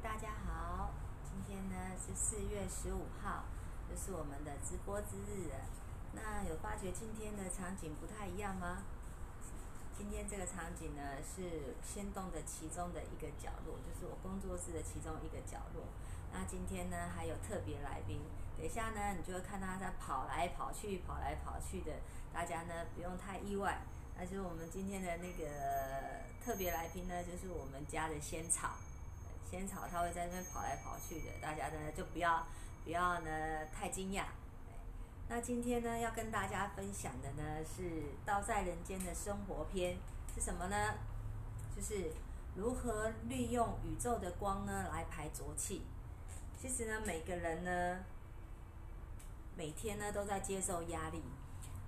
大家好，今天呢是四月十五号，就是我们的直播之日了。那有发觉今天的场景不太一样吗？今天这个场景呢是仙洞的其中的一个角落，就是我工作室的其中一个角落。那今天呢还有特别来宾，等一下呢你就会看到他在跑来跑去、跑来跑去的，大家呢不用太意外。那就是我们今天的那个特别来宾呢，就是我们家的仙草。仙草它会在那边跑来跑去的，大家呢就不要不要呢太惊讶。那今天呢要跟大家分享的呢是《道在人间的生活篇》是什么呢？就是如何利用宇宙的光呢来排浊气。其实呢每个人呢每天呢都在接受压力。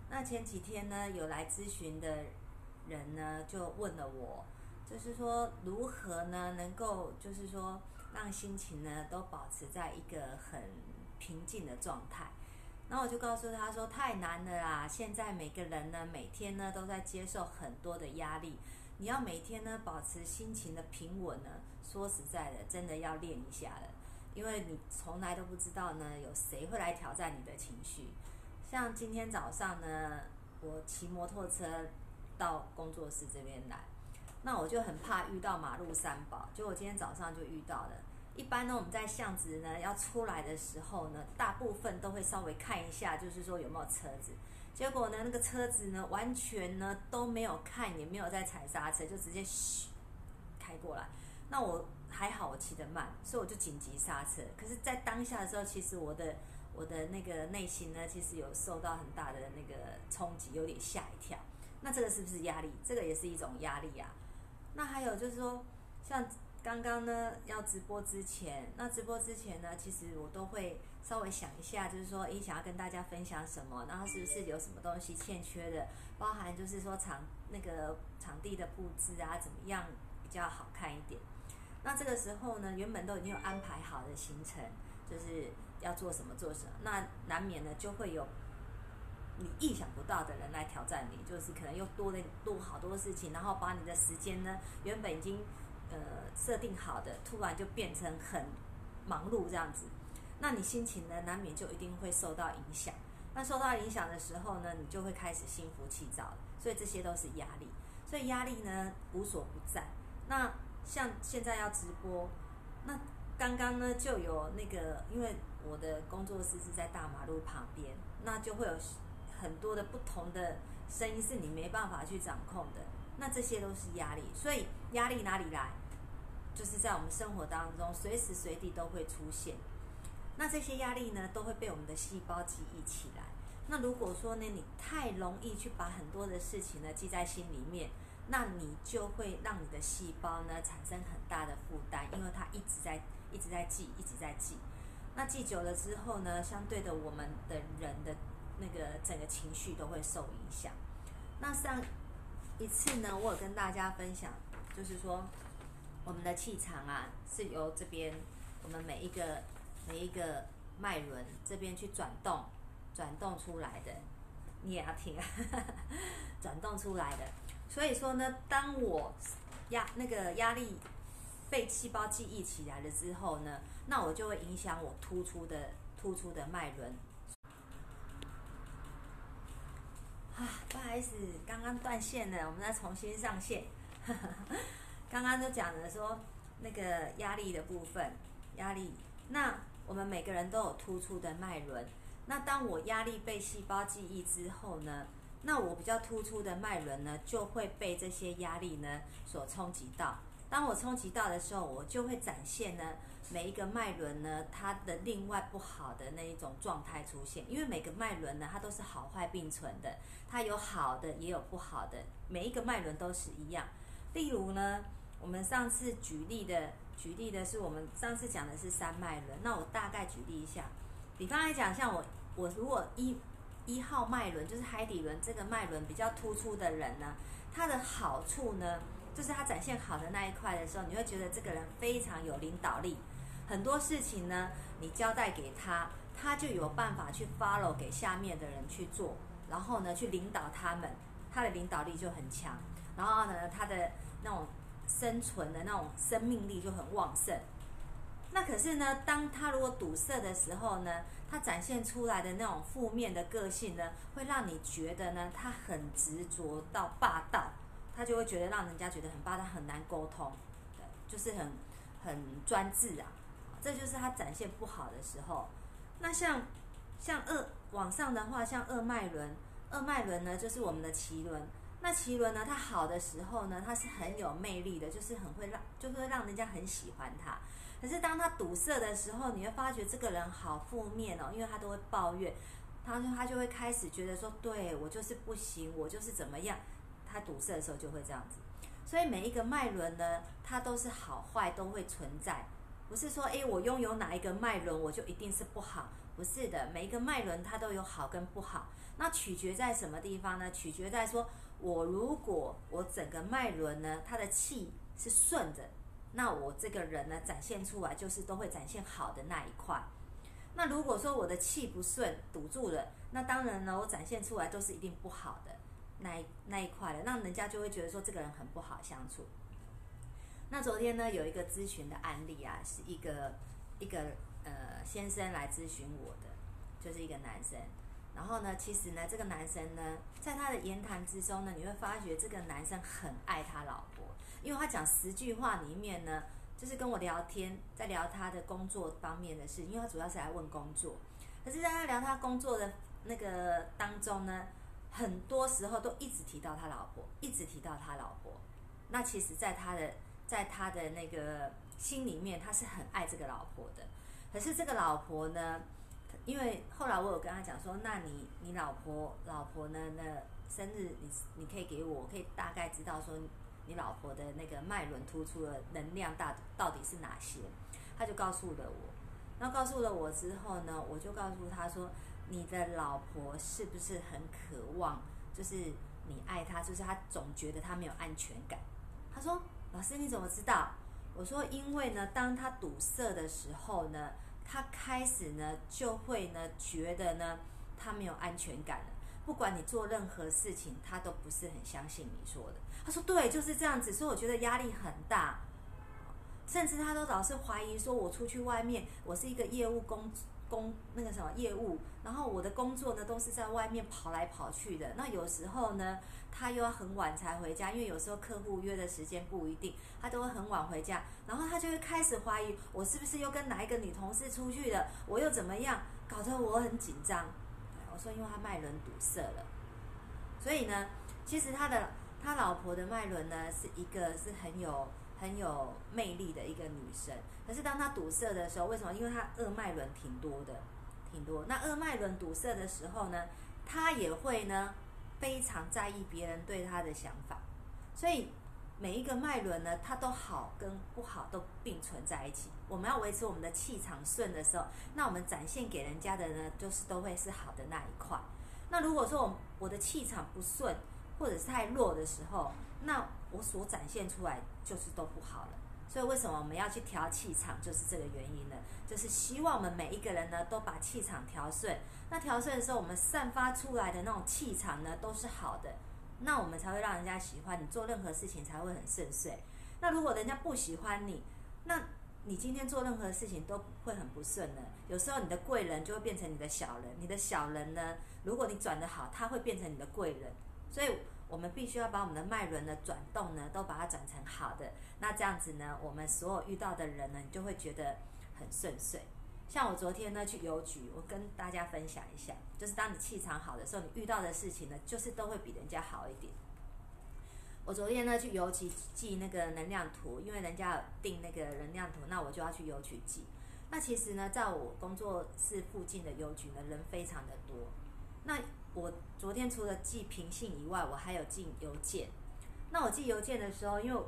那前几天呢有来咨询的人呢就问了我。就是说，如何呢？能够就是说，让心情呢都保持在一个很平静的状态。那我就告诉他说，太难了啦！现在每个人呢，每天呢都在接受很多的压力。你要每天呢保持心情的平稳呢，说实在的，真的要练一下了。因为你从来都不知道呢，有谁会来挑战你的情绪。像今天早上呢，我骑摩托车到工作室这边来。那我就很怕遇到马路三宝，就我今天早上就遇到了。一般呢，我们在巷子呢要出来的时候呢，大部分都会稍微看一下，就是说有没有车子。结果呢，那个车子呢完全呢都没有看，也没有在踩刹车，就直接嘘开过来。那我还好，我骑得慢，所以我就紧急刹车。可是，在当下的时候，其实我的我的那个内心呢，其实有受到很大的那个冲击，有点吓一跳。那这个是不是压力？这个也是一种压力呀。那还有就是说，像刚刚呢要直播之前，那直播之前呢，其实我都会稍微想一下，就是说，诶，想要跟大家分享什么，然后是不是有什么东西欠缺的，包含就是说场那个场地的布置啊，怎么样比较好看一点。那这个时候呢，原本都已经有安排好的行程，就是要做什么做什么，那难免呢就会有。你意想不到的人来挑战你，就是可能又多了多好多事情，然后把你的时间呢，原本已经呃设定好的，突然就变成很忙碌这样子，那你心情呢，难免就一定会受到影响。那受到影响的时候呢，你就会开始心浮气躁。所以这些都是压力，所以压力呢无所不在。那像现在要直播，那刚刚呢就有那个，因为我的工作室是在大马路旁边，那就会有。很多的不同的声音是你没办法去掌控的，那这些都是压力。所以压力哪里来？就是在我们生活当中随时随地都会出现。那这些压力呢，都会被我们的细胞记忆起来。那如果说呢，你太容易去把很多的事情呢记在心里面，那你就会让你的细胞呢产生很大的负担，因为它一直在一直在记，一直在记。那记久了之后呢，相对的我们的人的。那个整个情绪都会受影响。那上一次呢，我有跟大家分享，就是说我们的气场啊，是由这边我们每一个每一个脉轮这边去转动，转动出来的。你也要听，转动出来的。所以说呢，当我压那个压力被细胞记忆起来了之后呢，那我就会影响我突出的突出的脉轮。啊，开始，刚刚断线了，我们再重新上线。刚刚都讲了说那个压力的部分，压力。那我们每个人都有突出的脉轮。那当我压力被细胞记忆之后呢，那我比较突出的脉轮呢，就会被这些压力呢所冲击到。当我冲击到的时候，我就会展现呢。每一个脉轮呢，它的另外不好的那一种状态出现，因为每个脉轮呢，它都是好坏并存的，它有好的也有不好的，每一个脉轮都是一样。例如呢，我们上次举例的，举例的是我们上次讲的是三脉轮，那我大概举例一下，比方来讲，像我我如果一一号脉轮就是海底轮这个脉轮比较突出的人呢，它的好处呢，就是他展现好的那一块的时候，你会觉得这个人非常有领导力。很多事情呢，你交代给他，他就有办法去 follow 给下面的人去做，然后呢，去领导他们，他的领导力就很强，然后呢，他的那种生存的那种生命力就很旺盛。那可是呢，当他如果堵塞的时候呢，他展现出来的那种负面的个性呢，会让你觉得呢，他很执着到霸道，他就会觉得让人家觉得很霸道，很难沟通，对，就是很很专制啊，这就是他展现不好的时候。那像像二往上的话，像二脉轮，二脉轮呢就是我们的脐轮。那脐轮呢，它好的时候呢，它是很有魅力的，就是很会让，就是会让人家很喜欢他。可是当他堵塞的时候，你会发觉这个人好负面哦，因为他都会抱怨，他说他就会开始觉得说，对我就是不行，我就是怎么样。它堵塞的时候就会这样子。所以每一个脉轮呢，它都是好坏都会存在，不是说诶，我拥有哪一个脉轮我就一定是不好，不是的，每一个脉轮它都有好跟不好。那取决在什么地方呢？取决在说我如果我整个脉轮呢，它的气是顺着。那我这个人呢，展现出来就是都会展现好的那一块。那如果说我的气不顺，堵住了，那当然呢，我展现出来都是一定不好的那一那一块了，让人家就会觉得说这个人很不好相处。那昨天呢，有一个咨询的案例啊，是一个一个呃先生来咨询我的，就是一个男生。然后呢，其实呢，这个男生呢，在他的言谈之中呢，你会发觉这个男生很爱他老婆。因为他讲十句话里面呢，就是跟我聊天，在聊他的工作方面的事，因为他主要是来问工作。可是，在他聊他工作的那个当中呢，很多时候都一直提到他老婆，一直提到他老婆。那其实，在他的在他的那个心里面，他是很爱这个老婆的。可是，这个老婆呢，因为后来我有跟他讲说，那你你老婆老婆呢，那生日你你可以给我，我可以大概知道说。你老婆的那个脉轮突出的能量大到底是哪些？他就告诉了我。那告诉了我之后呢，我就告诉他说：“你的老婆是不是很渴望？就是你爱她，就是她总觉得她没有安全感。”他说：“老师你怎么知道？”我说：“因为呢，当她堵塞的时候呢，她开始呢就会呢觉得呢她没有安全感了。不管你做任何事情，他都不是很相信你说的。”他说：“对，就是这样子。”所以我觉得压力很大，甚至他都老是怀疑说：“我出去外面，我是一个业务工工那个什么业务，然后我的工作呢都是在外面跑来跑去的。那有时候呢，他又要很晚才回家，因为有时候客户约的时间不一定，他都会很晚回家。然后他就会开始怀疑我是不是又跟哪一个女同事出去了，我又怎么样，搞得我很紧张。我说，因为他脉轮堵塞了，所以呢，其实他的。”他老婆的脉轮呢，是一个是很有很有魅力的一个女生。可是当她堵塞的时候，为什么？因为她二脉轮挺多的，挺多。那二脉轮堵塞的时候呢，她也会呢非常在意别人对她的想法。所以每一个脉轮呢，它都好跟不好都并存在一起。我们要维持我们的气场顺的时候，那我们展现给人家的呢，就是都会是好的那一块。那如果说我我的气场不顺，或者是太弱的时候，那我所展现出来就是都不好了。所以为什么我们要去调气场，就是这个原因呢？就是希望我们每一个人呢都把气场调顺。那调顺的时候，我们散发出来的那种气场呢都是好的，那我们才会让人家喜欢你，做任何事情才会很顺遂。那如果人家不喜欢你，那你今天做任何事情都会很不顺的。有时候你的贵人就会变成你的小人，你的小人呢，如果你转得好，他会变成你的贵人。所以我们必须要把我们的脉轮的转动呢，都把它转成好的。那这样子呢，我们所有遇到的人呢，你就会觉得很顺遂。像我昨天呢去邮局，我跟大家分享一下，就是当你气场好的时候，你遇到的事情呢，就是都会比人家好一点。我昨天呢去邮局寄那个能量图，因为人家有订那个能量图，那我就要去邮局寄。那其实呢，在我工作室附近的邮局呢，人非常的多。那我昨天除了寄平信以外，我还有寄邮件。那我寄邮件的时候，因为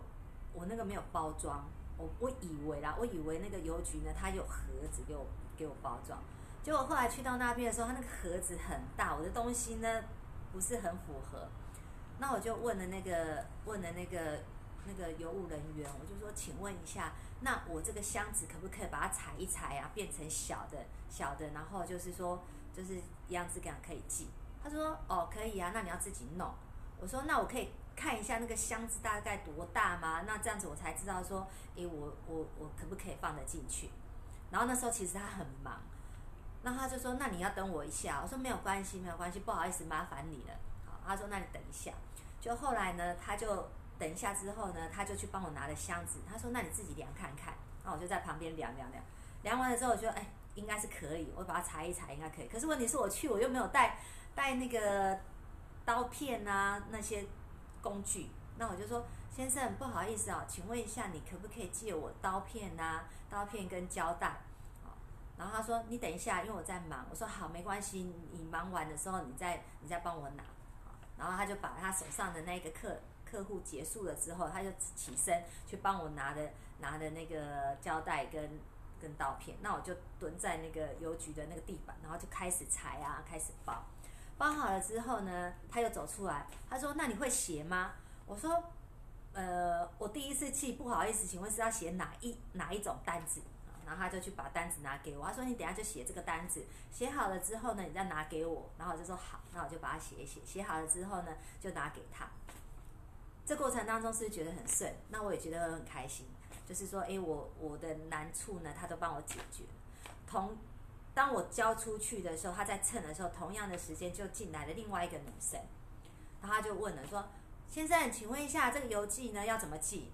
我那个没有包装，我我以为啦，我以为那个邮局呢，它有盒子给我给我包装。结果后来去到那边的时候，它那个盒子很大，我的东西呢不是很符合。那我就问了那个问了那个那个邮务人员，我就说，请问一下，那我这个箱子可不可以把它裁一裁啊，变成小的小的，然后就是说就是样子感可以寄。他说：“哦，可以啊，那你要自己弄。”我说：“那我可以看一下那个箱子大概多大吗？那这样子我才知道说，诶，我我我可不可以放得进去？”然后那时候其实他很忙，那他就说：“那你要等我一下。”我说：“没有关系，没有关系，不好意思，麻烦你了。”好，他说：“那你等一下。”就后来呢，他就等一下之后呢，他就去帮我拿了箱子。他说：“那你自己量看看。”那我就在旁边量量量，量完了之后，我觉得哎，应该是可以，我把它裁一裁，应该可以。可是问题是我去，我又没有带带那个刀片啊那些工具。那我就说：“先生，不好意思啊，请问一下，你可不可以借我刀片啊？刀片跟胶带？”然后他说：“你等一下，因为我在忙。”我说：“好，没关系，你忙完的时候，你再你再帮我拿。”然后他就把他手上的那个客客户结束了之后，他就起身去帮我拿的拿的那个胶带跟跟刀片。那我就蹲在那个邮局的那个地板，然后就开始裁啊，开始包。包好了之后呢，他又走出来，他说：“那你会写吗？”我说：“呃，我第一次去，不好意思，请问是要写哪一哪一种单子？”然后他就去把单子拿给我，他说：“你等下就写这个单子，写好了之后呢，你再拿给我。”然后我就说：“好。”那我就把它写一写，写好了之后呢，就拿给他。这过程当中是觉得很顺？那我也觉得很开心，就是说，哎，我我的难处呢，他都帮我解决。同当我交出去的时候，他在称的时候，同样的时间就进来了另外一个女生，然后他就问了说：“先生，请问一下，这个邮寄呢要怎么寄？”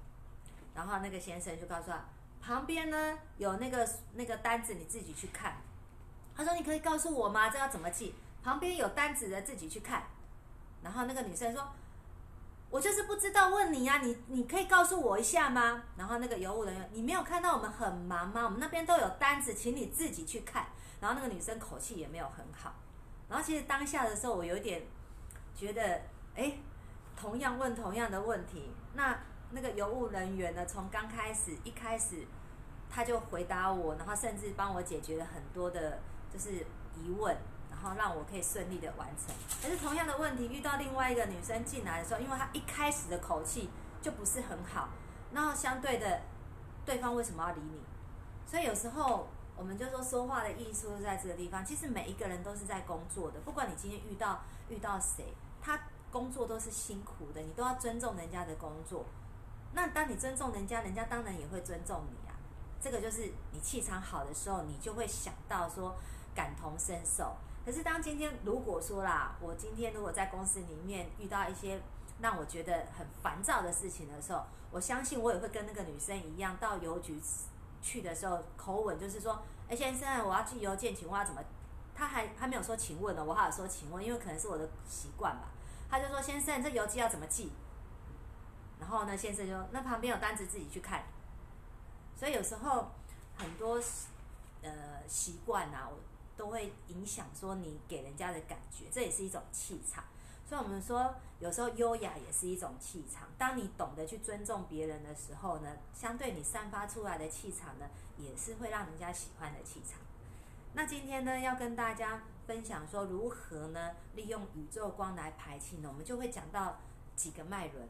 然后那个先生就告诉他。旁边呢有那个那个单子，你自己去看。他说：“你可以告诉我吗？这要怎么寄？”旁边有单子的，自己去看。然后那个女生说：“我就是不知道，问你呀，你你可以告诉我一下吗？”然后那个邮务人员：“你没有看到我们很忙吗？我们那边都有单子，请你自己去看。”然后那个女生口气也没有很好。然后其实当下的时候，我有点觉得，哎，同样问同样的问题，那。那个邮务人员呢，从刚开始一开始，他就回答我，然后甚至帮我解决了很多的，就是疑问，然后让我可以顺利的完成。可是同样的问题遇到另外一个女生进来的时候，因为她一开始的口气就不是很好，然后相对的，对方为什么要理你？所以有时候我们就说说话的艺术在这个地方。其实每一个人都是在工作的，不管你今天遇到遇到谁，他工作都是辛苦的，你都要尊重人家的工作。那当你尊重人家，人家当然也会尊重你啊。这个就是你气场好的时候，你就会想到说感同身受。可是当今天如果说啦，我今天如果在公司里面遇到一些让我觉得很烦躁的事情的时候，我相信我也会跟那个女生一样，到邮局去的时候，口吻就是说：“哎，先生，我要寄邮件，请问要怎么？”他还还没有说请问呢，我还有说请问，因为可能是我的习惯吧。他就说：“先生，这邮寄要怎么寄？”然后呢，先生就那旁边有单子，自己去看。所以有时候很多呃习惯啊，都会影响说你给人家的感觉，这也是一种气场。所以我们说，有时候优雅也是一种气场。当你懂得去尊重别人的时候呢，相对你散发出来的气场呢，也是会让人家喜欢的气场。那今天呢，要跟大家分享说如何呢，利用宇宙光来排气呢？我们就会讲到几个脉轮。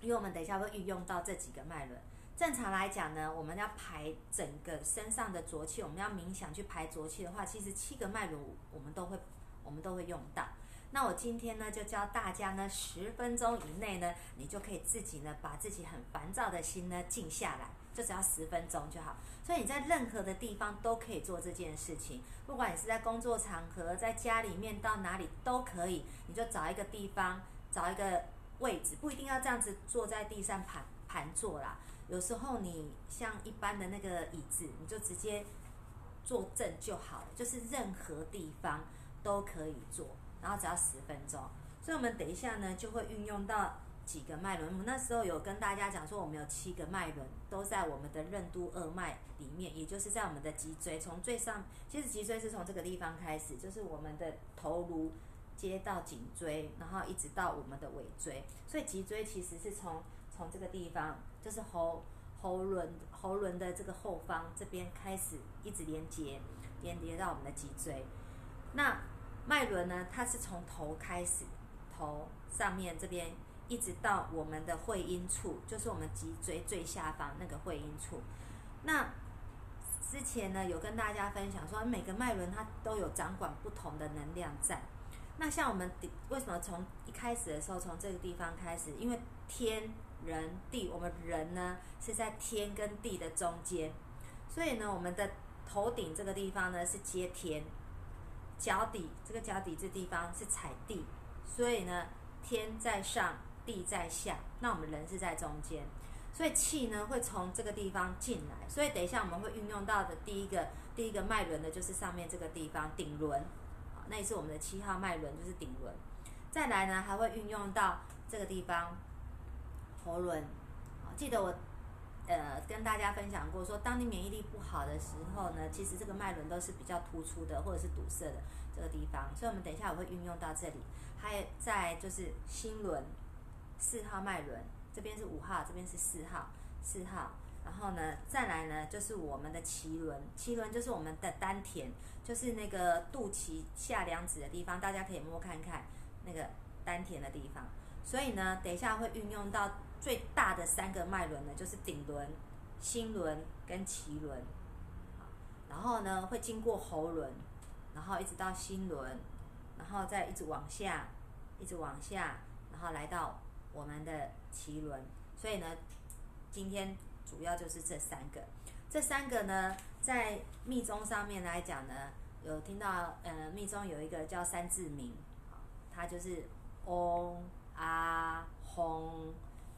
因为我们等一下会运用到这几个脉轮。正常来讲呢，我们要排整个身上的浊气，我们要冥想去排浊气的话，其实七个脉轮我们都会，我们都会用到。那我今天呢，就教大家呢，十分钟以内呢，你就可以自己呢，把自己很烦躁的心呢静下来，就只要十分钟就好。所以你在任何的地方都可以做这件事情，不管你是在工作场合，在家里面，到哪里都可以，你就找一个地方，找一个。位置不一定要这样子坐在地上盘盘坐啦，有时候你像一般的那个椅子，你就直接坐正就好了，就是任何地方都可以坐，然后只要十分钟。所以我们等一下呢就会运用到几个脉轮。我们那时候有跟大家讲说，我们有七个脉轮都在我们的任督二脉里面，也就是在我们的脊椎，从最上，其实脊椎是从这个地方开始，就是我们的头颅。接到颈椎，然后一直到我们的尾椎，所以脊椎其实是从从这个地方，就是喉喉轮喉轮的这个后方这边开始，一直连接连接到我们的脊椎。那脉轮呢，它是从头开始，头上面这边一直到我们的会阴处，就是我们脊椎最下方那个会阴处。那之前呢，有跟大家分享说，每个脉轮它都有掌管不同的能量在。那像我们为什么从一开始的时候从这个地方开始？因为天人地，我们人呢是在天跟地的中间，所以呢，我们的头顶这个地方呢是接天，脚底这个脚底这地方是踩地，所以呢天在上，地在下，那我们人是在中间，所以气呢会从这个地方进来，所以等一下我们会运用到的第一个第一个脉轮的就是上面这个地方顶轮，那也是我们的七号脉轮，就是顶轮。再来呢还会运用到这个地方喉轮，记得我。呃，跟大家分享过，说当你免疫力不好的时候呢，其实这个脉轮都是比较突出的，或者是堵塞的这个地方。所以，我们等一下我会运用到这里。还有在就是心轮四号脉轮，这边是五号，这边是四号，四号。然后呢，再来呢就是我们的脐轮，脐轮就是我们的丹田，就是那个肚脐下两指的地方，大家可以摸看看那个丹田的地方。所以呢，等一下会运用到。最大的三个脉轮呢，就是顶轮、心轮跟脐轮，然后呢会经过喉轮，然后一直到心轮，然后再一直往下，一直往下，然后来到我们的脐轮。所以呢，今天主要就是这三个。这三个呢，在密宗上面来讲呢，有听到呃，密宗有一个叫三字名，它就是嗡、阿、吽。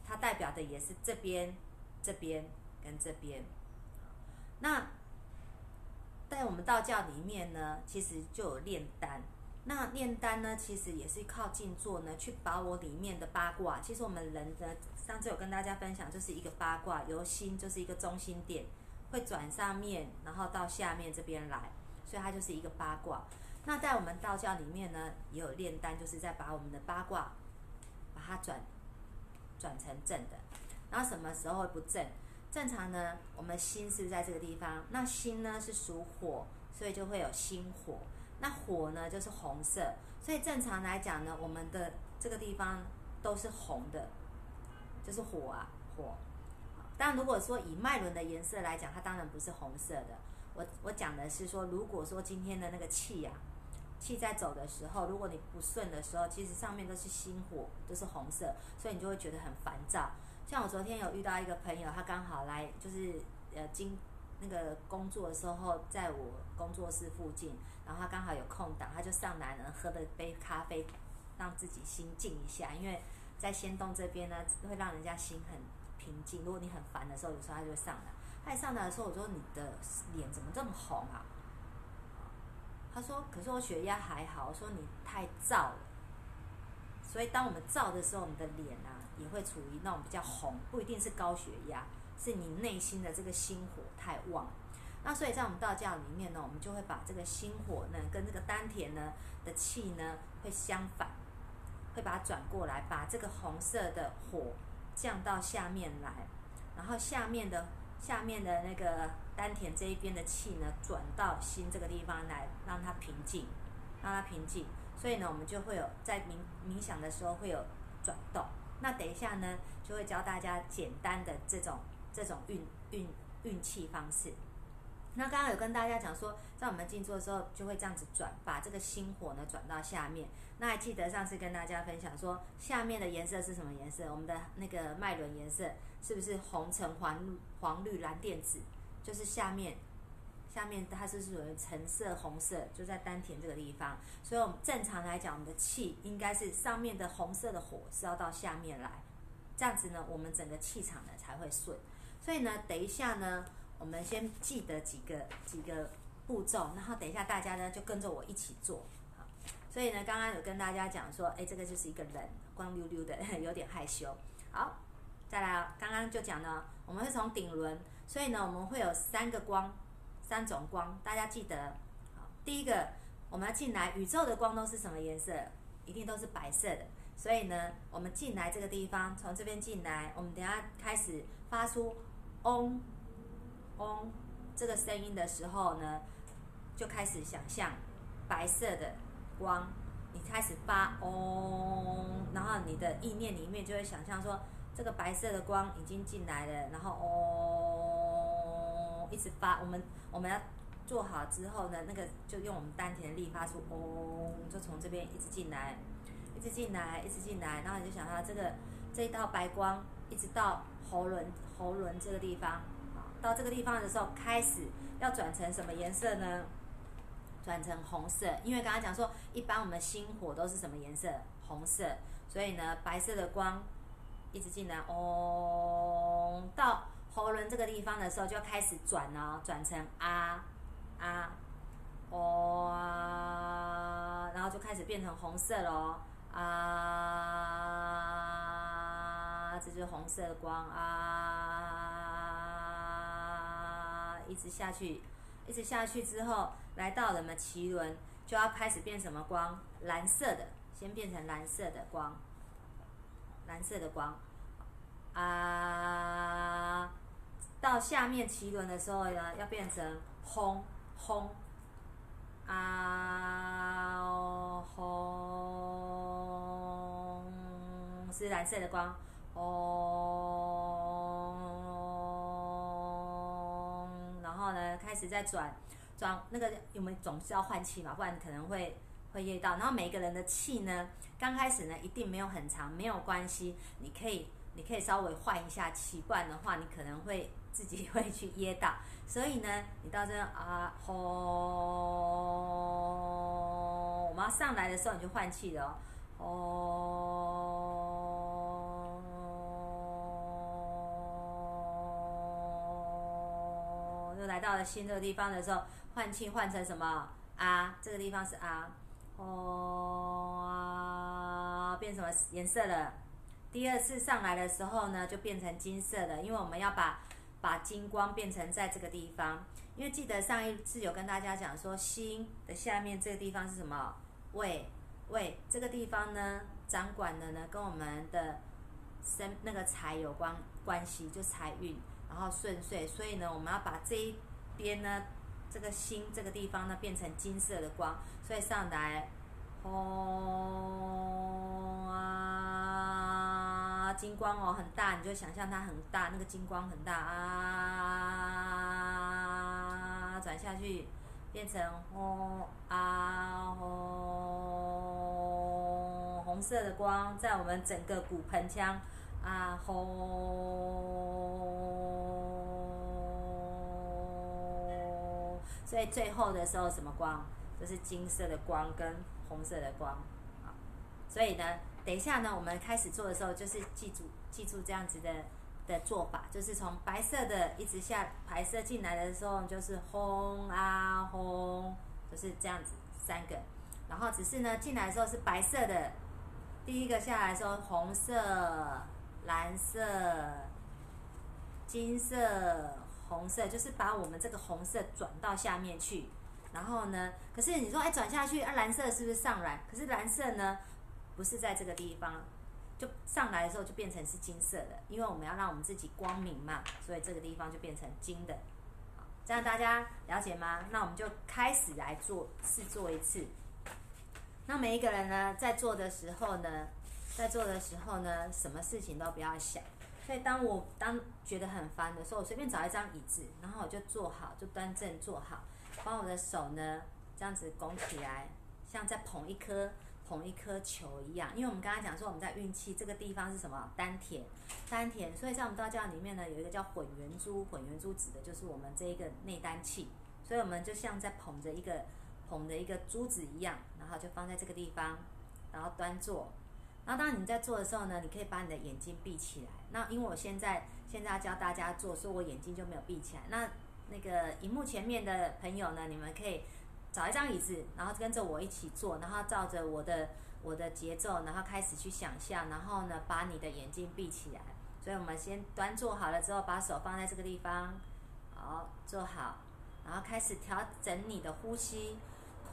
它代表的也是这边、这边跟这边。那在我们道教里面呢，其实就有炼丹。那炼丹呢，其实也是靠静坐呢，去把我里面的八卦。其实我们人的上次有跟大家分享，就是一个八卦，由心就是一个中心点，会转上面，然后到下面这边来，所以它就是一个八卦。那在我们道教里面呢，也有炼丹，就是在把我们的八卦把它转。转成正的，然后什么时候会不正？正常呢，我们心是不是在这个地方？那心呢是属火，所以就会有心火。那火呢就是红色，所以正常来讲呢，我们的这个地方都是红的，就是火啊火。但如果说以脉轮的颜色来讲，它当然不是红色的。我我讲的是说，如果说今天的那个气呀。气在走的时候，如果你不顺的时候，其实上面都是心火，都是红色，所以你就会觉得很烦躁。像我昨天有遇到一个朋友，他刚好来，就是呃经那个工作的时候，在我工作室附近，然后他刚好有空档，他就上来呢，喝了杯咖啡，让自己心静一下。因为在仙洞这边呢，会让人家心很平静。如果你很烦的时候，有时候他就会上来。他一上来的时候，我说你的脸怎么这么红啊？他说：“可是我血压还好。”我说：“你太燥了。”所以当我们燥的时候，我们的脸啊也会处于那种比较红，不一定是高血压，是你内心的这个心火太旺。那所以在我们道教里面呢，我们就会把这个心火呢跟这个丹田呢的气呢会相反，会把它转过来，把这个红色的火降到下面来，然后下面的。下面的那个丹田这一边的气呢，转到心这个地方来，让它平静，让它平静。所以呢，我们就会有在冥冥想的时候会有转动。那等一下呢，就会教大家简单的这种这种运运运气方式。那刚刚有跟大家讲说，在我们静坐的时候就会这样子转，把这个心火呢转到下面。那还记得上次跟大家分享说，下面的颜色是什么颜色？我们的那个脉轮颜色是不是红橙黄绿黄绿蓝靛紫？就是下面，下面它是属于橙色红色，就在丹田这个地方。所以我们正常来讲，我们的气应该是上面的红色的火是要到下面来，这样子呢，我们整个气场呢才会顺。所以呢，等一下呢，我们先记得几个几个步骤，然后等一下大家呢就跟着我一起做。所以呢，刚刚有跟大家讲说，哎，这个就是一个人，光溜溜的，有点害羞。好，再来，刚刚就讲了，我们会从顶轮，所以呢，我们会有三个光，三种光，大家记得。第一个，我们要进来，宇宙的光都是什么颜色？一定都是白色的。所以呢，我们进来这个地方，从这边进来，我们等下开始发出嗡嗡这个声音的时候呢，就开始想象白色的。光，你开始发嗡，然后你的意念里面就会想象说，这个白色的光已经进来了，然后嗡，一直发。我们我们要做好之后呢，那个就用我们丹田的力发出嗡，就从这边一直进来，一直进来，一直进来，然后你就想到这个这一道白光一直到喉轮喉轮这个地方，到这个地方的时候，开始要转成什么颜色呢？转成红色，因为刚刚讲说，一般我们心火都是什么颜色？红色，所以呢，白色的光一直进来，哦，到喉轮这个地方的时候，就要开始转哦，转成啊啊，哦，然后就开始变成红色喽，啊，这就是红色的光啊，一直下去，一直下去之后，来到了么脐轮，就要开始变什么光？蓝色的。先变成蓝色的光，蓝色的光，啊，到下面脐轮的时候呢，要变成轰轰，啊轰是蓝色的光，红，然后呢开始再转转那个，我们总是要换气嘛，不然可能会。会噎到，然后每个人的气呢，刚开始呢一定没有很长，没有关系，你可以你可以稍微换一下气，不然的话你可能会自己会去噎到。所以呢，你到这啊吼，我们要上来的时候你就换气了哦，又来到了新的地方的时候，换气换成什么啊？这个地方是啊。哦，变什么颜色了？第二次上来的时候呢，就变成金色的，因为我们要把把金光变成在这个地方。因为记得上一次有跟大家讲说，心的下面这个地方是什么？胃，胃这个地方呢，掌管的呢跟我们的生那个财有关关系，就财运，然后顺遂。所以呢，我们要把这一边呢。这个心这个地方呢，变成金色的光，所以上来，轰啊，金光哦很大，你就想象它很大，那个金光很大啊，转下去变成轰啊轰，红色的光在我们整个骨盆腔啊轰。所以最后的时候什么光？就是金色的光跟红色的光，啊，所以呢，等一下呢，我们开始做的时候，就是记住记住这样子的的做法，就是从白色的一直下白色进来的时候，就是红啊红，就是这样子三个，然后只是呢进来的时候是白色的，第一个下来的时候红色、蓝色、金色。红色就是把我们这个红色转到下面去，然后呢，可是你说哎转下去啊蓝色是不是上来？可是蓝色呢不是在这个地方，就上来的时候就变成是金色的，因为我们要让我们自己光明嘛，所以这个地方就变成金的。这样大家了解吗？那我们就开始来做试做一次。那每一个人呢在做的时候呢，在做的时候呢，什么事情都不要想。所以当我当觉得很烦的时候，我随便找一张椅子，然后我就坐好，就端正坐好，把我的手呢这样子拱起来，像在捧一颗捧一颗球一样。因为我们刚刚讲说我们在运气这个地方是什么丹田，丹田。所以在我们道教里面呢，有一个叫混元珠，混元珠指的就是我们这一个内丹气。所以我们就像在捧着一个捧着一个珠子一样，然后就放在这个地方，然后端坐。然后当你在做的时候呢，你可以把你的眼睛闭起来。那因为我现在现在要教大家做，所以我眼睛就没有闭起来。那那个荧幕前面的朋友呢，你们可以找一张椅子，然后跟着我一起做，然后照着我的我的节奏，然后开始去想象，然后呢把你的眼睛闭起来。所以我们先端坐好了之后，把手放在这个地方，好坐好，然后开始调整你的呼吸，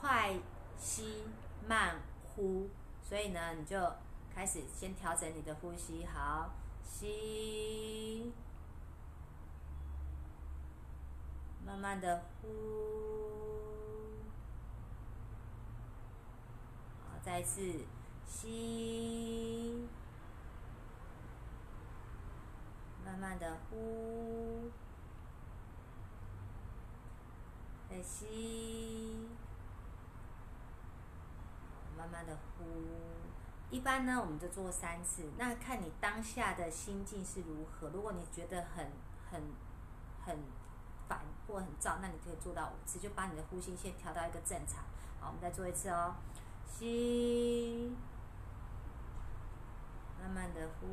快吸慢呼。所以呢，你就。开始，先调整你的呼吸，好，吸，慢慢的呼，再一次吸，慢慢的呼，再吸，慢慢的呼。一般呢，我们就做三次。那看你当下的心境是如何。如果你觉得很、很、很烦或很燥，那你可以做到五次，就把你的呼吸先调到一个正常。好，我们再做一次哦，吸，慢慢的呼，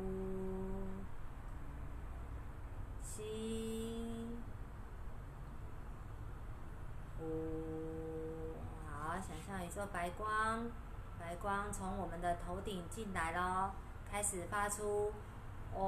吸，呼，好，想象一座白光，白光从我们的头顶进来咯，开始发出。哦！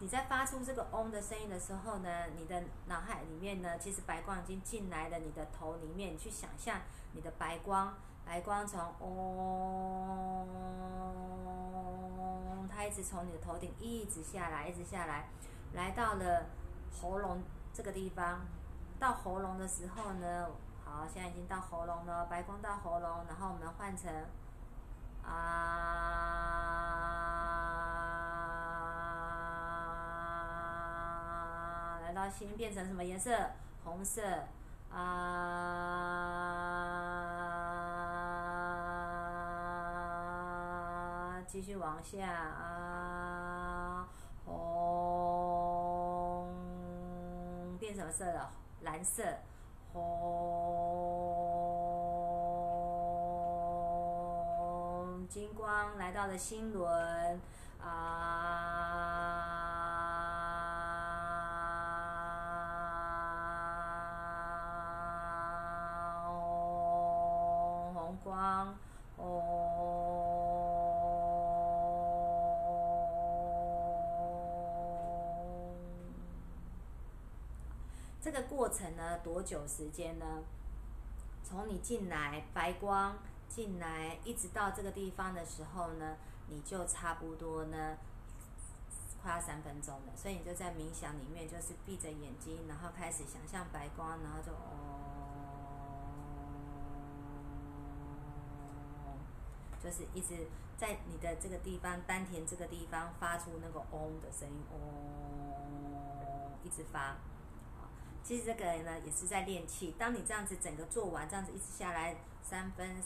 你在发出这个嗡的声音的时候呢，你的脑海里面呢，其实白光已经进来了你的头里面。你去想象你的白光，白光从嗡，它一直从你的头顶一直下来，一直下来，来到了喉咙这个地方。到喉咙的时候呢，好，现在已经到喉咙了，白光到喉咙，然后我们换成。啊，来到心变成什么颜色？红色。啊，继续往下。啊，红，变什么色了？蓝色。红金光来到了心轮，啊，光，哦，这个过程呢，多久时间呢？从你进来，白光。进来，一直到这个地方的时候呢，你就差不多呢，快要三分钟了。所以你就在冥想里面，就是闭着眼睛，然后开始想象白光，然后就哦，就是一直在你的这个地方丹田这个地方发出那个嗡的声音，嗡，一直发。其实这个呢也是在练气。当你这样子整个做完，这样子一直下来三分。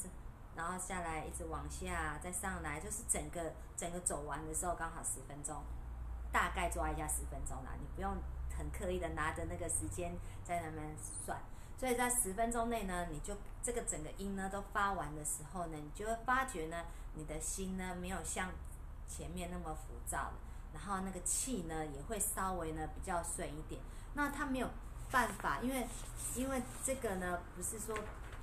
然后下来，一直往下，再上来，就是整个整个走完的时候刚好十分钟，大概抓一下十分钟啦。你不用很刻意的拿着那个时间在那边算。所以在十分钟内呢，你就这个整个音呢都发完的时候呢，你就会发觉呢，你的心呢没有像前面那么浮躁了，然后那个气呢也会稍微呢比较顺一点。那它没有办法，因为因为这个呢不是说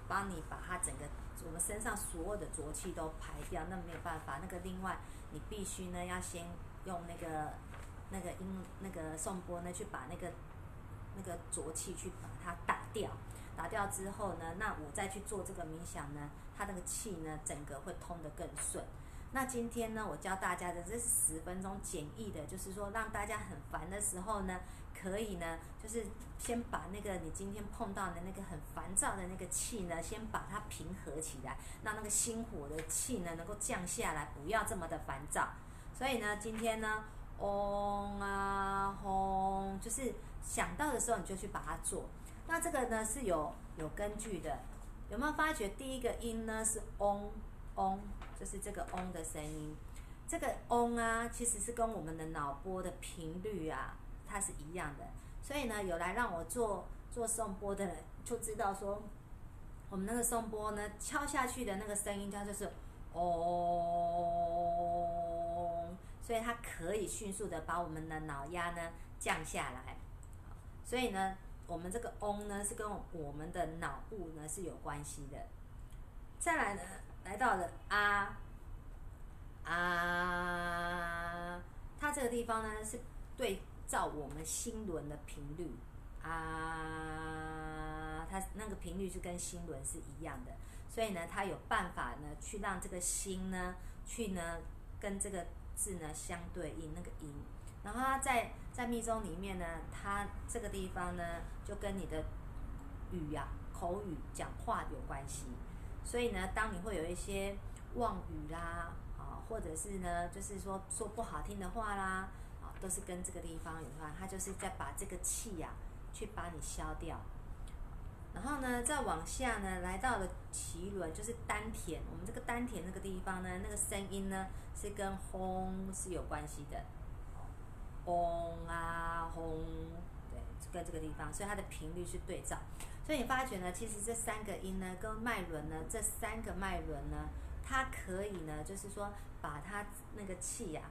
帮你把它整个。我们身上所有的浊气都排掉，那没有办法。那个另外，你必须呢要先用那个那个音那个送波呢去把那个那个浊气去把它打掉。打掉之后呢，那我再去做这个冥想呢，它那个气呢整个会通得更顺。那今天呢，我教大家的这十分钟简易的，就是说让大家很烦的时候呢。可以呢，就是先把那个你今天碰到的那个很烦躁的那个气呢，先把它平和起来，让那个心火的气呢能够降下来，不要这么的烦躁。所以呢，今天呢，嗡啊轰，就是想到的时候你就去把它做。那这个呢是有有根据的，有没有发觉第一个音呢是嗡嗡，就是这个嗡的声音。这个嗡啊，其实是跟我们的脑波的频率啊。它是一样的，所以呢，有来让我做做送波的人就知道说，我们那个送波呢，敲下去的那个声音，它就是哦，所以它可以迅速的把我们的脑压呢降下来。所以呢，我们这个嗡呢是跟我们的脑部呢是有关系的。再来呢，来到了啊啊，它这个地方呢是对。照我们心轮的频率啊，它那个频率是跟心轮是一样的，所以呢，它有办法呢，去让这个心呢，去呢跟这个字呢相对应那个音，然后它在在密宗里面呢，它这个地方呢就跟你的语呀、口语、讲话有关系，所以呢，当你会有一些妄语啦，啊，或者是呢，就是说说不好听的话啦。啊都是跟这个地方有关，它就是在把这个气呀，去把你消掉。然后呢，再往下呢，来到了脐轮，就是丹田。我们这个丹田那个地方呢，那个声音呢，是跟轰是有关系的。轰啊轰，对，跟这个地方，所以它的频率是对照。所以你发觉呢，其实这三个音呢，跟脉轮呢，这三个脉轮呢，它可以呢，就是说把它那个气呀，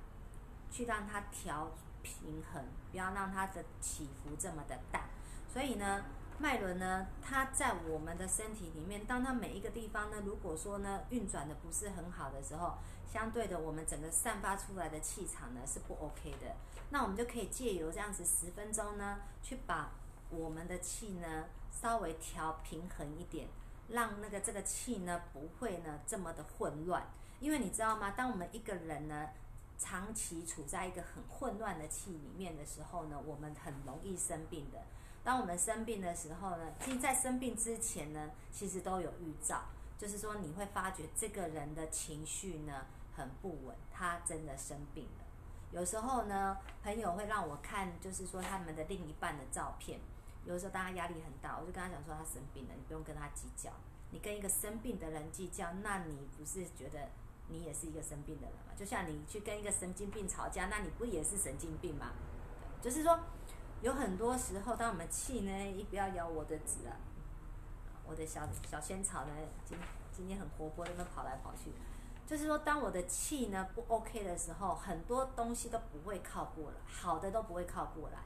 去让它调平衡，不要让它的起伏这么的大。所以呢。脉轮呢，它在我们的身体里面，当它每一个地方呢，如果说呢运转的不是很好的时候，相对的，我们整个散发出来的气场呢是不 OK 的。那我们就可以借由这样子十分钟呢，去把我们的气呢稍微调平衡一点，让那个这个气呢不会呢这么的混乱。因为你知道吗？当我们一个人呢长期处在一个很混乱的气里面的时候呢，我们很容易生病的。当我们生病的时候呢，其实，在生病之前呢，其实都有预兆，就是说你会发觉这个人的情绪呢很不稳，他真的生病了。有时候呢，朋友会让我看，就是说他们的另一半的照片。有时候大家压力很大，我就跟他讲说他生病了，你不用跟他计较。你跟一个生病的人计较，那你不是觉得你也是一个生病的人吗？就像你去跟一个神经病吵架，那你不也是神经病吗？就是说。有很多时候，当我们气呢，一不要咬我的纸啊，我的小小仙草呢，今今天很活泼，那跑来跑去。就是说，当我的气呢不 OK 的时候，很多东西都不会靠过来，好的都不会靠过来，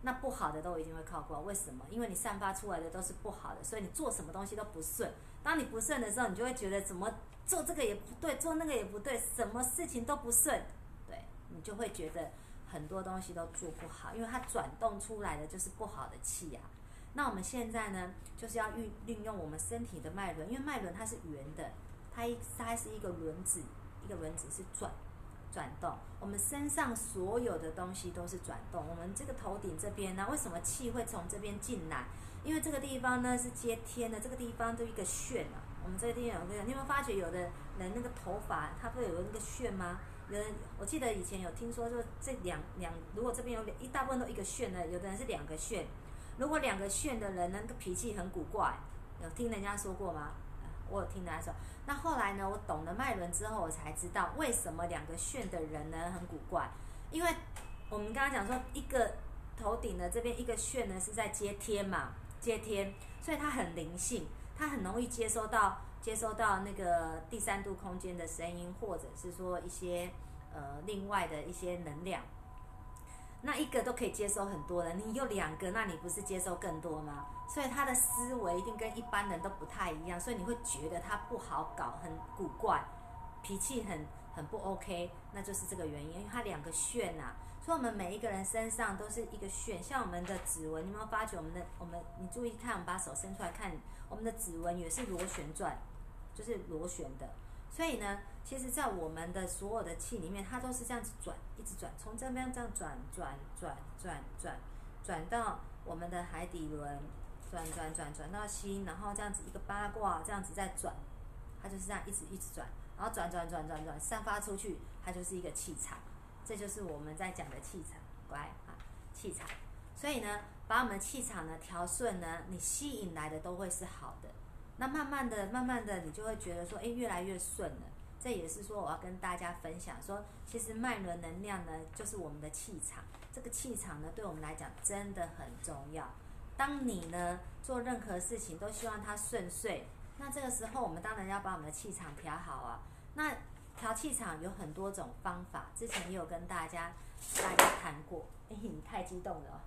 那不好的都一定会靠过来。为什么？因为你散发出来的都是不好的，所以你做什么东西都不顺。当你不顺的时候，你就会觉得怎么做这个也不对，做那个也不对，什么事情都不顺，对你就会觉得。很多东西都做不好，因为它转动出来的就是不好的气呀。那我们现在呢，就是要运运用我们身体的脉轮，因为脉轮它是圆的，它一它是一个轮子，一个轮子是转转动。我们身上所有的东西都是转动。我们这个头顶这边呢，为什么气会从这边进来？因为这个地方呢是接天的，这个地方都一个旋啊。我们这个地方有个，你有没有发觉有的人那个头发，它不有那个旋吗？有人，我记得以前有听说，说这两两，如果这边有两一大部分都一个旋的，有的人是两个旋。如果两个旋的人，那个脾气很古怪，有听人家说过吗？我有听人家说。那后来呢，我懂了脉轮之后，我才知道为什么两个旋的人呢很古怪。因为我们刚刚讲说，一个头顶的这边一个旋呢是在接天嘛，接天，所以它很灵性，它很容易接收到。接收到那个第三度空间的声音，或者是说一些呃另外的一些能量，那一个都可以接收很多的，你有两个，那你不是接收更多吗？所以他的思维一定跟一般人都不太一样，所以你会觉得他不好搞，很古怪，脾气很很不 OK，那就是这个原因，因为他两个旋呐。所以我们每一个人身上都是一个旋，像我们的指纹，你有没有发觉我们的我们？你注意看，我们把手伸出来看，我们的指纹也是螺旋转。就是螺旋的，所以呢，其实，在我们的所有的气里面，它都是这样子转，一直转，从这边这样转转转转转，转到我们的海底轮，转转转转到心，然后这样子一个八卦这样子在转，它就是这样一直一直转，然后转转转转转，散发出去，它就是一个气场，这就是我们在讲的气场，乖啊，气场。所以呢，把我们气场呢调顺呢，你吸引来的都会是好的。那慢慢的、慢慢的，你就会觉得说，哎，越来越顺了。这也是说，我要跟大家分享说，其实脉轮能量呢，就是我们的气场。这个气场呢，对我们来讲真的很重要。当你呢做任何事情都希望它顺遂，那这个时候我们当然要把我们的气场调好啊。那调气场有很多种方法，之前也有跟大家大家谈过。哎，你太激动了，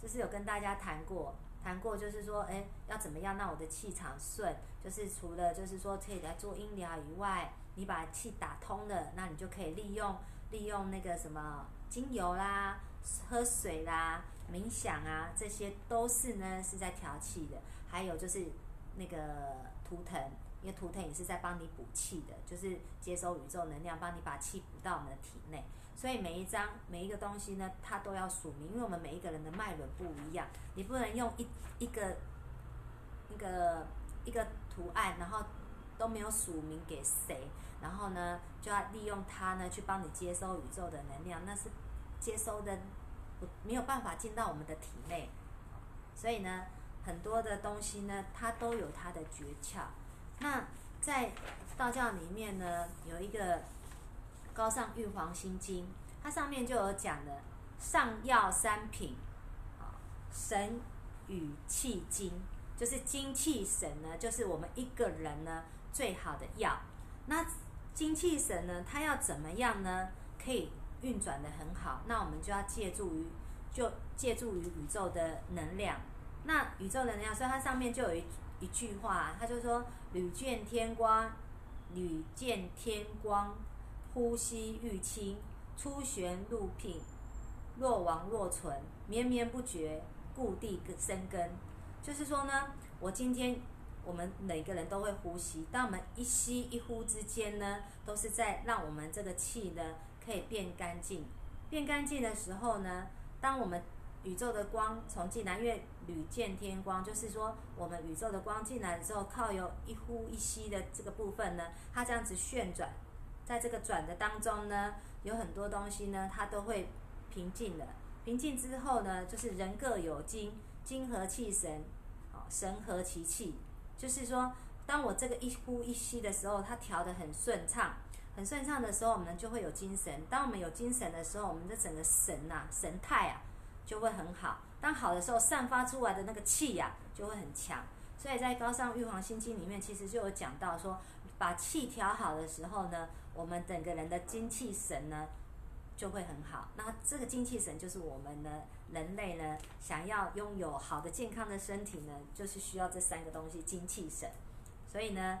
就是有跟大家谈过。谈过就是说，哎，要怎么样让我的气场顺？就是除了就是说可以来做音疗以外，你把气打通了，那你就可以利用利用那个什么精油啦、喝水啦、冥想啊，这些都是呢是在调气的。还有就是那个图腾，因为图腾也是在帮你补气的，就是接收宇宙能量，帮你把气补到我们的体内。所以每一张每一个东西呢，它都要署名，因为我们每一个人的脉轮不一样，你不能用一一个那个一个图案，然后都没有署名给谁，然后呢就要利用它呢去帮你接收宇宙的能量，那是接收的没有办法进到我们的体内，所以呢很多的东西呢它都有它的诀窍。那在道教里面呢有一个。高尚玉皇心经，它上面就有讲的上药三品，啊，神与气精，就是精气神呢，就是我们一个人呢最好的药。那精气神呢，它要怎么样呢？可以运转的很好，那我们就要借助于，就借助于宇宙的能量。那宇宙能量，所以它上面就有一一句话，它就说：屡见天光，屡见天光，呼吸欲清，出玄入牝，若亡若存，绵绵不绝，故地生根。就是说呢，我今天。我们每个人都会呼吸，当我们一吸一呼之间呢，都是在让我们这个气呢可以变干净。变干净的时候呢，当我们宇宙的光从进来，因为屡见天光，就是说我们宇宙的光进来的时候，靠有一呼一吸的这个部分呢，它这样子旋转，在这个转的当中呢，有很多东西呢，它都会平静了。平静之后呢，就是人各有精，精和气神，哦，神和其气。就是说，当我这个一呼一吸的时候，它调得很顺畅，很顺畅的时候，我们就会有精神。当我们有精神的时候，我们的整个神呐、神态啊，就会很好。当好的时候，散发出来的那个气呀，就会很强。所以在高尚玉皇心经里面，其实就有讲到说，把气调好的时候呢，我们整个人的精气神呢。就会很好。那这个精气神就是我们呢，人类呢，想要拥有好的健康的身体呢，就是需要这三个东西：精气神。所以呢，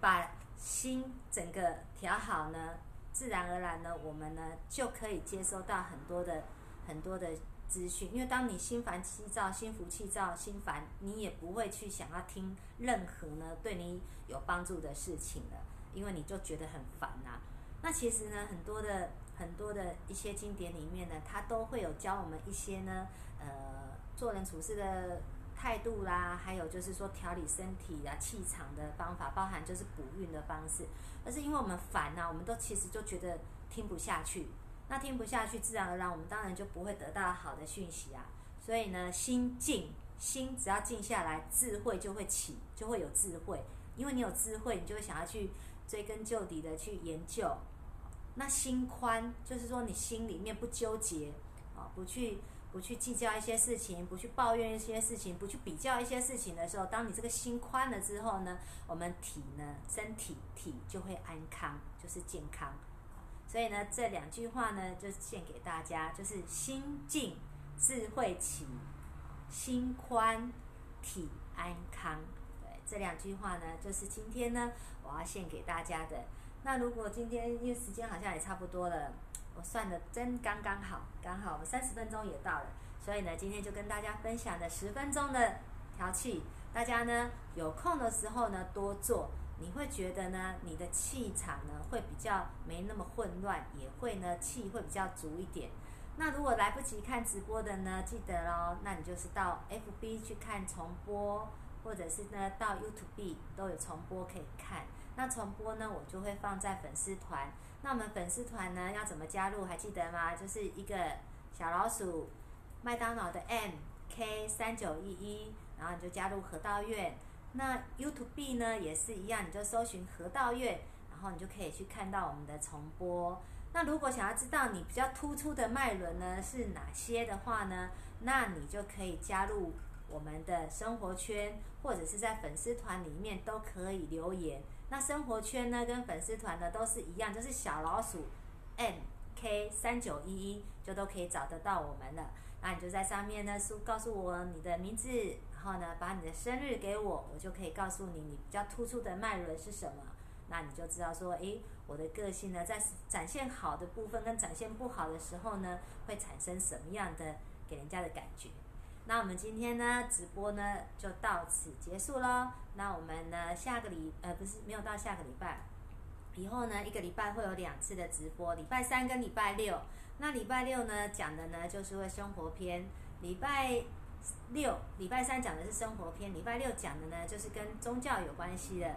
把心整个调好呢，自然而然呢，我们呢就可以接收到很多的很多的资讯。因为当你心烦气躁、心浮气躁、心烦，你也不会去想要听任何呢对你有帮助的事情了，因为你就觉得很烦呐。那其实呢，很多的。很多的一些经典里面呢，它都会有教我们一些呢，呃，做人处事的态度啦，还有就是说调理身体啊气场的方法，包含就是补运的方式。而是因为我们烦呐，我们都其实就觉得听不下去，那听不下去，自然而然我们当然就不会得到好的讯息啊。所以呢，心静，心只要静下来，智慧就会起，就会有智慧。因为你有智慧，你就会想要去追根究底的去研究。那心宽，就是说你心里面不纠结，啊，不去不去计较一些事情，不去抱怨一些事情，不去比较一些事情的时候，当你这个心宽了之后呢，我们体呢，身体体就会安康，就是健康。所以呢，这两句话呢，就献给大家，就是心静智慧起，心宽体安康。对，这两句话呢，就是今天呢，我要献给大家的。那如果今天因为时间好像也差不多了，我算的真刚刚好，刚好我们三十分钟也到了，所以呢，今天就跟大家分享的十分钟的调气，大家呢有空的时候呢多做，你会觉得呢你的气场呢会比较没那么混乱，也会呢气会比较足一点。那如果来不及看直播的呢，记得喽，那你就是到 FB 去看重播，或者是呢到 YouTube 都有重播可以看。那重播呢，我就会放在粉丝团。那我们粉丝团呢，要怎么加入？还记得吗？就是一个小老鼠，麦当劳的 M K 三九一一，然后你就加入河道院。那 YouTube 呢，也是一样，你就搜寻河道月，然后你就可以去看到我们的重播。那如果想要知道你比较突出的脉轮呢是哪些的话呢，那你就可以加入我们的生活圈，或者是在粉丝团里面都可以留言。那生活圈呢，跟粉丝团呢都是一样，就是小老鼠 M K 三九一一，就都可以找得到我们了。那你就在上面呢，说告诉我你的名字，然后呢，把你的生日给我，我就可以告诉你你比较突出的脉轮是什么。那你就知道说，诶，我的个性呢，在展现好的部分跟展现不好的时候呢，会产生什么样的给人家的感觉。那我们今天呢，直播呢就到此结束喽。那我们呢，下个礼呃不是没有到下个礼拜，以后呢一个礼拜会有两次的直播，礼拜三跟礼拜六。那礼拜六呢讲的呢就是会生活篇，礼拜六礼拜三讲的是生活篇，礼拜六讲的呢就是跟宗教有关系的。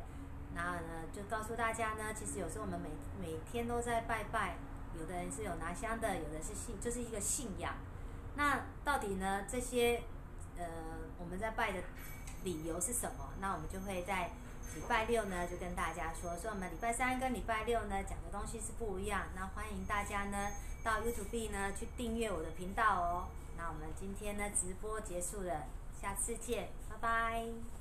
然后呢就告诉大家呢，其实有时候我们每每天都在拜拜，有的人是有拿香的，有的是信，就是一个信仰。那到底呢？这些呃，我们在拜的理由是什么？那我们就会在礼拜六呢，就跟大家说。所以我们礼拜三跟礼拜六呢，讲的东西是不一样。那欢迎大家呢，到 YouTube 呢去订阅我的频道哦。那我们今天呢直播结束了，下次见，拜拜。